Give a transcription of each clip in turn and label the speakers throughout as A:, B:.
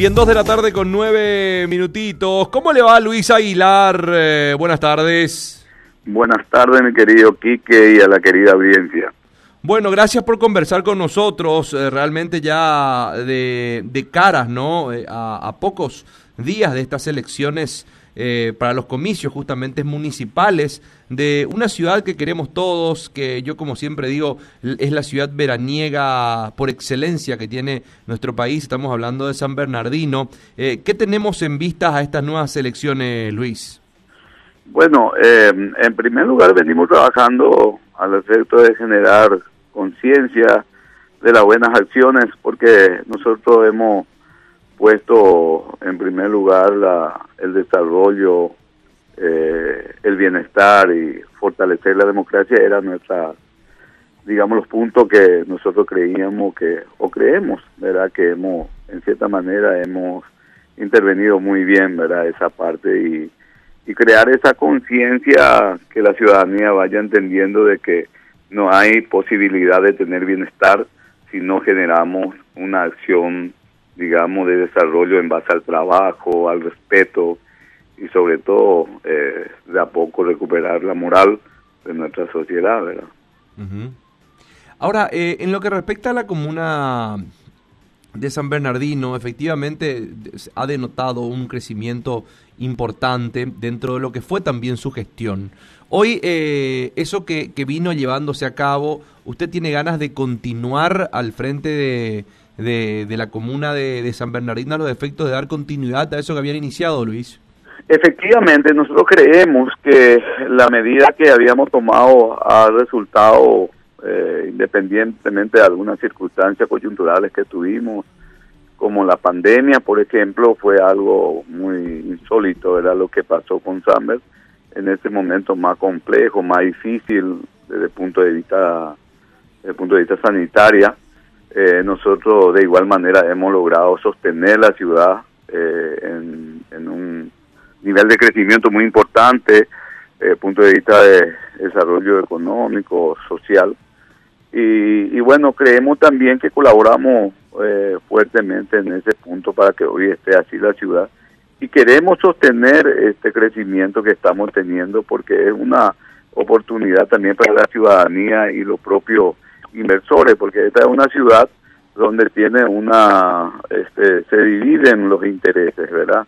A: Bien, dos de la tarde con nueve minutitos. ¿Cómo le va Luis Aguilar? Eh, buenas tardes.
B: Buenas tardes, mi querido Quique y a la querida audiencia.
A: Bueno, gracias por conversar con nosotros. eh, realmente ya de, de caras, ¿no? Eh, a, a pocos días de estas elecciones eh, para los comicios justamente municipales de una ciudad que queremos todos, que yo como siempre digo es la ciudad veraniega por excelencia que tiene nuestro país. Estamos hablando de San Bernardino. Eh, ¿Qué tenemos en vistas a estas nuevas elecciones, Luis?
B: Bueno, eh, en primer lugar venimos trabajando al efecto de generar conciencia de las buenas acciones porque nosotros hemos puesto en primer lugar la, el desarrollo, eh, el bienestar y fortalecer la democracia era nuestra, digamos, los puntos que nosotros creíamos que, o creemos, ¿verdad? Que hemos, en cierta manera, hemos intervenido muy bien, ¿verdad? Esa parte y, y crear esa conciencia que la ciudadanía vaya entendiendo de que no hay posibilidad de tener bienestar si no generamos una acción, digamos, de desarrollo en base al trabajo, al respeto y sobre todo eh, de a poco recuperar la moral de nuestra sociedad, ¿verdad?
A: Ahora, eh, en lo que respecta a la comuna de San Bernardino, efectivamente ha denotado un crecimiento importante dentro de lo que fue también su gestión. Hoy, eh, eso que vino llevándose a cabo, ¿usted tiene ganas de continuar al frente de, de- de la comuna de, San Bernardino los efectos de dar continuidad a eso que habían iniciado, Luis?
B: Efectivamente, nosotros creemos que la medida que habíamos tomado ha resultado, eh, independientemente de algunas circunstancias coyunturales que tuvimos, como la pandemia, por ejemplo, fue algo muy insólito, era lo que pasó con Sambers en este momento más complejo, más difícil desde el punto de vista, desde el punto de vista sanitaria. Eh, nosotros de igual manera hemos logrado sostener la ciudad eh, en, un nivel de crecimiento muy importante desde el punto de vista de desarrollo económico, social. Y, y bueno, creemos también que colaboramos eh, fuertemente en ese punto para que hoy esté así la ciudad. Y queremos sostener este crecimiento que estamos teniendo porque es una oportunidad también para la ciudadanía y los propios inversores, porque esta es una ciudad donde tiene una, este, se dividen los intereses, ¿verdad?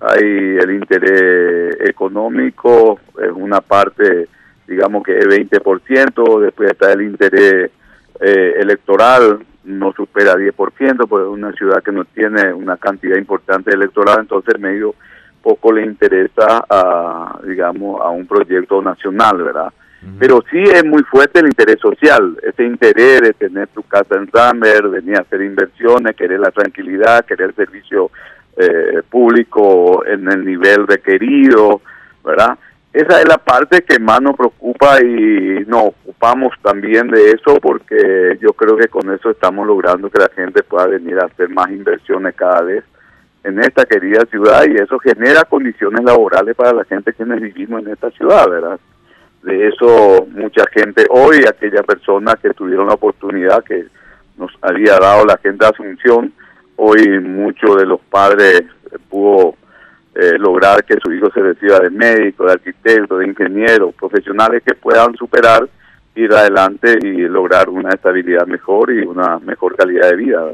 B: Hay el interés económico, es una parte, digamos que es 20%, después está el interés eh, electoral, no supera 10%, porque es una ciudad que no tiene una cantidad importante electoral, entonces medio poco le interesa a, digamos, a un proyecto nacional, ¿verdad? Pero sí es muy fuerte el interés social, ese interés de tener tu casa en Summer, venir a hacer inversiones, querer la tranquilidad, querer servicio eh, público en el nivel requerido, ¿verdad? Esa es la parte que más nos preocupa y nos ocupamos también de eso porque yo creo que con eso estamos logrando que la gente pueda venir a hacer más inversiones cada vez en esta querida ciudad y eso genera condiciones laborales para la gente quienes vivimos en esta ciudad, ¿verdad? De eso mucha gente hoy, aquella persona que tuvieron la oportunidad que nos había dado la gente de Asunción, hoy muchos de los padres eh, pudo eh, lograr que su hijo se reciba de médico, de arquitecto, de ingeniero, profesionales que puedan superar, ir adelante y lograr una estabilidad mejor y una mejor calidad de vida.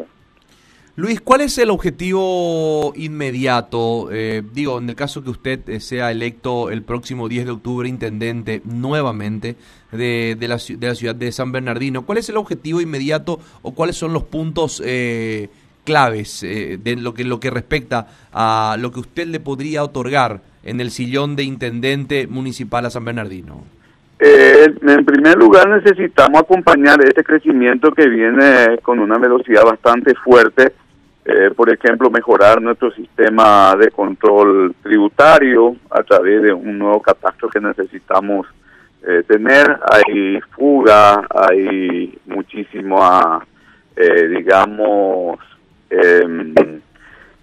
A: Luis, ¿cuál es el objetivo inmediato? Eh, digo, en el caso que usted eh, sea electo el próximo 10 de octubre intendente nuevamente de, de la, de la ciudad de San Bernardino, ¿cuál es el objetivo inmediato o cuáles son los puntos eh, claves eh, de lo que, lo que respecta a lo que usted le podría otorgar en el sillón de intendente municipal a San Bernardino?
B: Eh, en primer lugar necesitamos acompañar este crecimiento que viene con una velocidad bastante fuerte, eh, por ejemplo, mejorar nuestro sistema de control tributario a través de un nuevo catastro que necesitamos eh, tener. Hay fuga, hay muchísima, eh, digamos, em,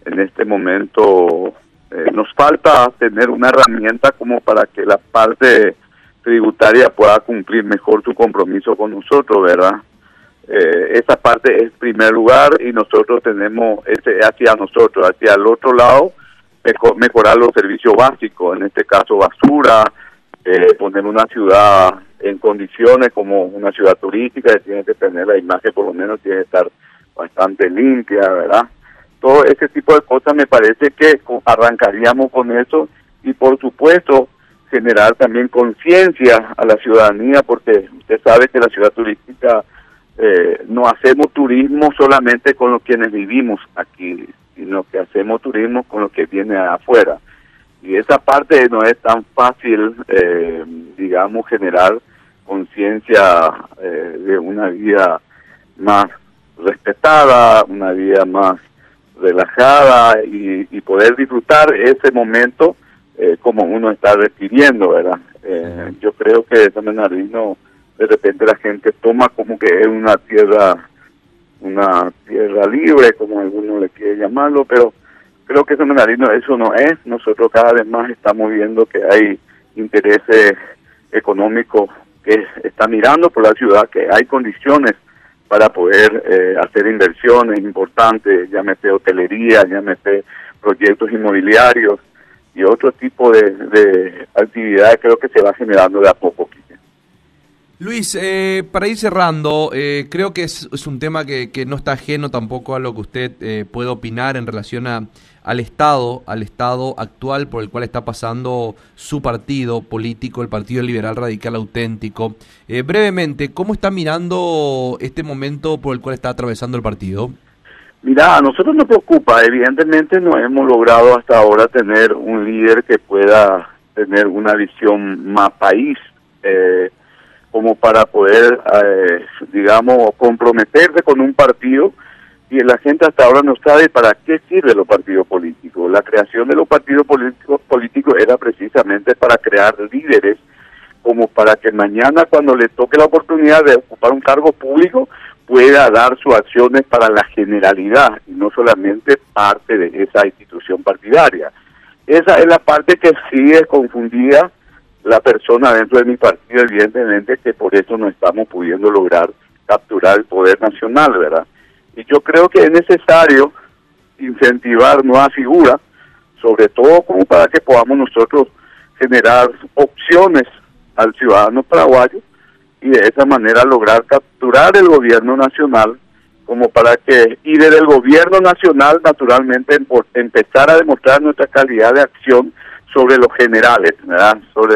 B: en este momento eh, nos falta tener una herramienta como para que la parte tributaria pueda cumplir mejor su compromiso con nosotros, ¿verdad? Eh, esa parte es primer lugar y nosotros tenemos hacia nosotros, hacia el otro lado, mejorar los servicios básicos, en este caso basura, eh, poner una ciudad en condiciones como una ciudad turística que tiene que tener la imagen por lo menos tiene que estar bastante limpia, ¿verdad? Todo ese tipo de cosas me parece que arrancaríamos con eso y por supuesto generar también conciencia a la ciudadanía porque usted sabe que la ciudad turística eh, no hacemos turismo solamente con los quienes vivimos aquí, sino que hacemos turismo con los que vienen afuera. Y esa parte no es tan fácil, eh, digamos, generar conciencia eh, de una vida más respetada, una vida más relajada y, y poder disfrutar ese momento eh, como uno está requiriendo, ¿verdad? Eh, yo creo que San Bernardino de repente la gente toma como que es una tierra una tierra libre, como alguno le quiere llamarlo, pero creo que Bernardino eso no es. Nosotros cada vez más estamos viendo que hay intereses económicos que están mirando por la ciudad, que hay condiciones para poder eh, hacer inversiones importantes, llámese hotelería, llámese proyectos inmobiliarios y otro tipo de, de actividades creo que se va generando de a poco.
A: Luis, eh, para ir cerrando, eh, creo que es, un tema que, no está ajeno tampoco a lo que usted eh, puede opinar en relación a, al Estado, al Estado actual por el cual está pasando su partido político, el Partido Liberal Radical Auténtico. brevemente, ¿cómo está mirando este momento por el cual está atravesando el partido?
B: Mira, a nosotros nos preocupa, evidentemente no hemos logrado hasta ahora tener un líder que pueda tener una visión más país. Eh, como para poder, eh, digamos, comprometerse con un partido y la gente hasta ahora no sabe para qué sirven los partidos políticos. La creación de los partidos políticos, políticos era precisamente para crear líderes, como para que mañana cuando le toque la oportunidad de ocupar un cargo público pueda dar sus acciones para la generalidad y no solamente parte de esa institución partidaria. Esa es la parte que sigue confundida la persona dentro de mi partido, evidentemente que por eso no estamos pudiendo lograr capturar el poder nacional, ¿verdad? Y yo creo que es necesario incentivar nuevas figuras, sobre todo como para que podamos nosotros generar opciones al ciudadano paraguayo y de esa manera lograr capturar el gobierno nacional como para que y desde el gobierno nacional naturalmente empezar a demostrar nuestra calidad de acción sobre los generales, ¿verdad? sobre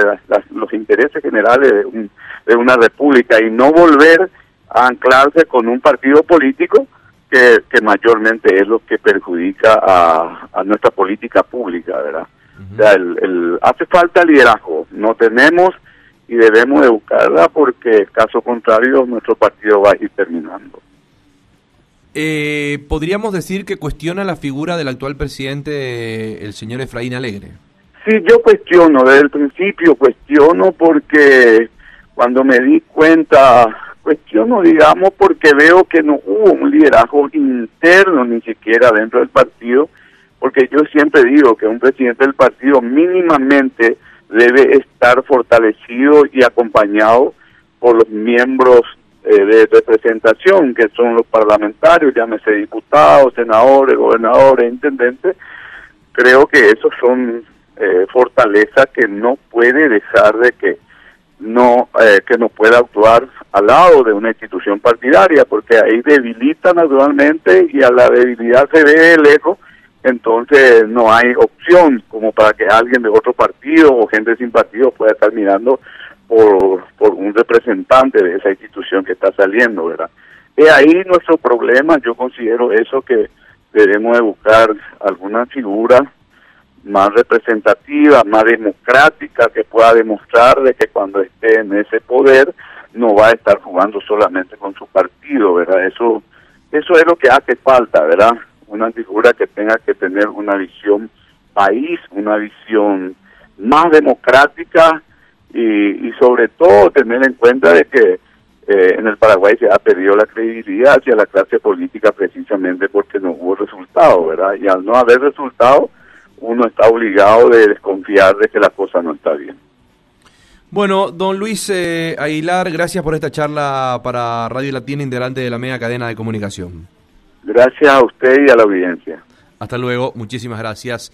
B: los intereses generales de, una república y no volver a anclarse con un partido político que, mayormente es lo que perjudica a, nuestra política pública, ¿verdad? Sea, el, hace falta liderazgo, no tenemos y debemos de buscarla porque caso contrario nuestro partido va a ir terminando.
A: Eh, ¿Podríamos decir que cuestiona la figura del actual presidente, el señor Efraín Alegre?
B: Sí, yo cuestiono, desde el principio cuestiono porque cuando me di cuenta, cuestiono, digamos, porque veo que no hubo un liderazgo interno ni siquiera dentro del partido, porque yo siempre digo que un presidente del partido mínimamente debe estar fortalecido y acompañado por los miembros eh, de representación, que son los parlamentarios, llámese diputados, senadores, gobernadores, intendentes. Creo que esos son eh, fortaleza que no puede dejar de que no eh, que no pueda actuar al lado de una institución partidaria porque ahí debilita naturalmente y a la debilidad se ve lejos entonces no hay opción como para que alguien de otro partido o gente sin partido pueda estar mirando por, por un representante de esa institución que está saliendo, ¿verdad? Y ahí nuestro problema, yo considero eso que debemos de buscar alguna figura más representativa, más democrática, que pueda demostrar de que cuando esté en ese poder no va a estar jugando solamente con su partido, ¿verdad? Eso, eso es lo que hace falta, ¿verdad? Una figura que tenga que tener una visión país, una visión más democrática y, y sobre todo tener en cuenta de que eh, en el Paraguay se ha perdido la credibilidad hacia la clase política precisamente porque no hubo resultado, ¿verdad? Y al no haber resultado, uno está obligado de desconfiar de que la cosa no está bien.
A: Bueno, don Luis eh, Aguilar, gracias por esta charla para Radio Latina, integrante de la media cadena de comunicación.
B: Gracias a usted y a la audiencia.
A: Hasta luego, muchísimas gracias.